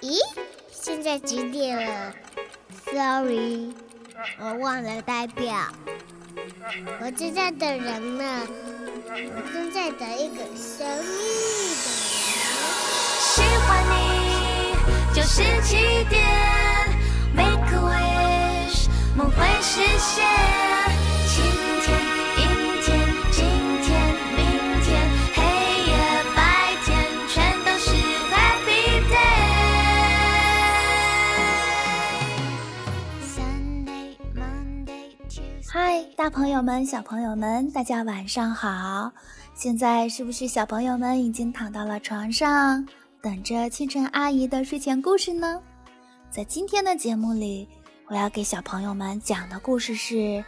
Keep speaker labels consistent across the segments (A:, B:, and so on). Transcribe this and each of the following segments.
A: 咦，现在几点了？Sorry，我忘了代表。我正在等人呢，我正在等一个神秘的人。
B: 喜欢你就是起点，Make a wish，梦会实现。
C: 大朋友们、小朋友们，大家晚上好！现在是不是小朋友们已经躺到了床上，等着清晨阿姨的睡前故事呢？在今天的节目里，我要给小朋友们讲的故事是：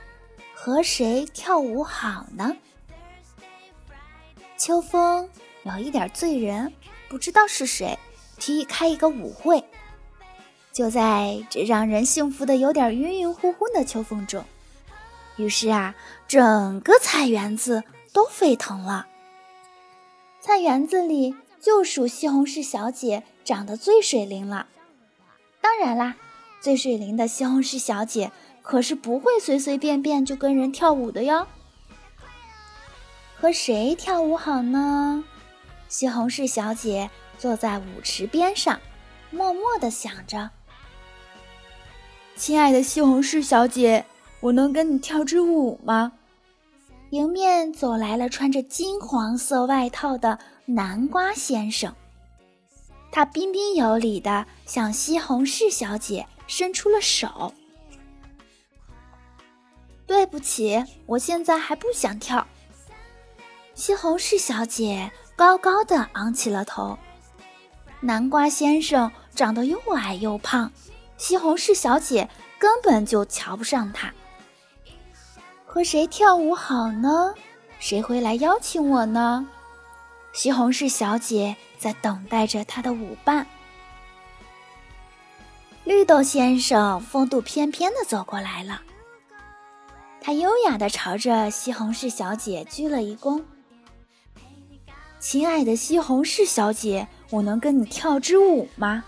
C: 和谁跳舞好呢？秋风有一点醉人，不知道是谁提议开一个舞会。就在这让人幸福的有点晕晕乎乎的秋风中。于是啊，整个菜园子都沸腾了。菜园子里就属西红柿小姐长得最水灵了。当然啦，最水灵的西红柿小姐可是不会随随便便就跟人跳舞的哟。和谁跳舞好呢？西红柿小姐坐在舞池边上，默默地想着：“亲爱的西红柿小姐。”我能跟你跳支舞吗？迎面走来了穿着金黄色外套的南瓜先生，他彬彬有礼地向西红柿小姐伸出了手。对不起，我现在还不想跳。西红柿小姐高高的昂起了头。南瓜先生长得又矮又胖，西红柿小姐根本就瞧不上他。和谁跳舞好呢？谁会来邀请我呢？西红柿小姐在等待着她的舞伴。绿豆先生风度翩翩地走过来了，他优雅地朝着西红柿小姐鞠了一躬：“亲爱的西红柿小姐，我能跟你跳支舞吗？”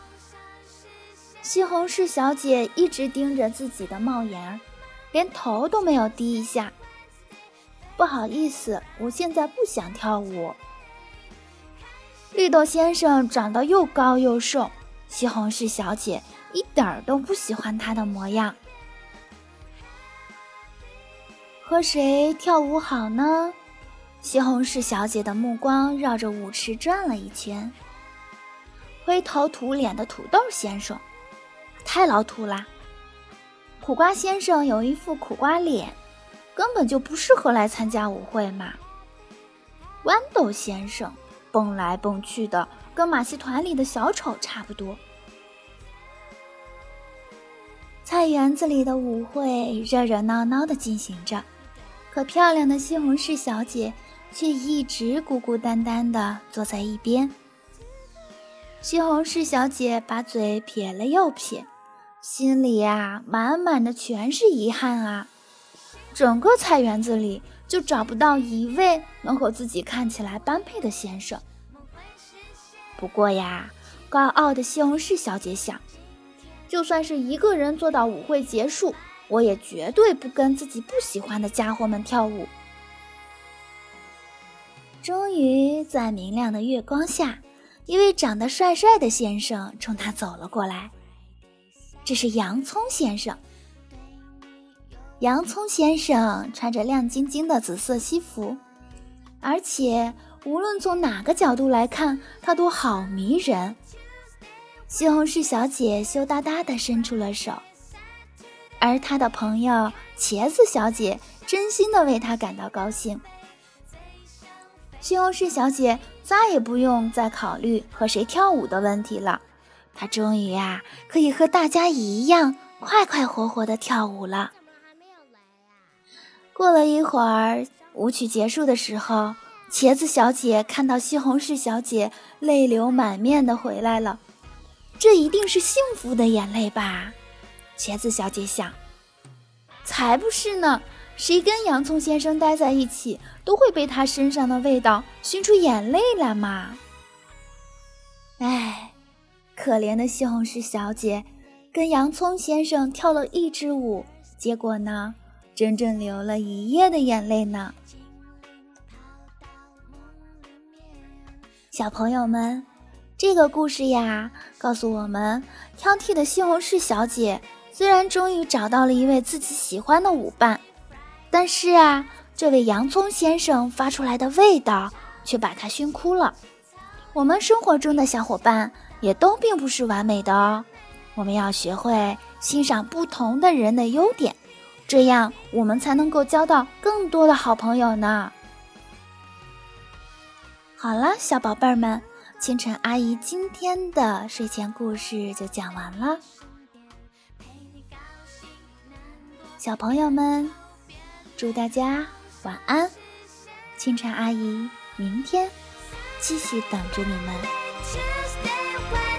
C: 西红柿小姐一直盯着自己的帽檐儿。连头都没有低一下。不好意思，我现在不想跳舞。绿豆先生长得又高又瘦，西红柿小姐一点儿都不喜欢他的模样。和谁跳舞好呢？西红柿小姐的目光绕着舞池转了一圈。灰头土脸的土豆先生，太老土啦。苦瓜先生有一副苦瓜脸，根本就不适合来参加舞会嘛。豌豆先生蹦来蹦去的，跟马戏团里的小丑差不多。菜园子里的舞会热热闹闹的进行着，可漂亮的西红柿小姐却一直孤孤单单的坐在一边。西红柿小姐把嘴撇了又撇。心里呀，满满的全是遗憾啊！整个菜园子里就找不到一位能和自己看起来般配的先生。不过呀，高傲的西红柿小姐想，就算是一个人做到舞会结束，我也绝对不跟自己不喜欢的家伙们跳舞。终于在明亮的月光下，一位长得帅帅的先生冲她走了过来。这是洋葱先生。洋葱先生穿着亮晶晶的紫色西服，而且无论从哪个角度来看，他都好迷人。西红柿小姐羞答答地伸出了手，而她的朋友茄子小姐真心的为他感到高兴。西红柿小姐再也不用再考虑和谁跳舞的问题了。他终于呀，可以和大家一样快快活活的跳舞了。过了一会儿，舞曲结束的时候，茄子小姐看到西红柿小姐泪流满面的回来了，这一定是幸福的眼泪吧？茄子小姐想。才不是呢，谁跟洋葱先生待在一起，都会被他身上的味道熏出眼泪来嘛。哎。可怜的西红柿小姐跟洋葱先生跳了一支舞，结果呢，整整流了一夜的眼泪呢。小朋友们，这个故事呀，告诉我们，挑剔的西红柿小姐虽然终于找到了一位自己喜欢的舞伴，但是啊，这位洋葱先生发出来的味道却把她熏哭了。我们生活中的小伙伴也都并不是完美的哦，我们要学会欣赏不同的人的优点，这样我们才能够交到更多的好朋友呢。好了，小宝贝儿们，清晨阿姨今天的睡前故事就讲完了，小朋友们，祝大家晚安，清晨阿姨明天。继续等着你们。Tuesday. their way.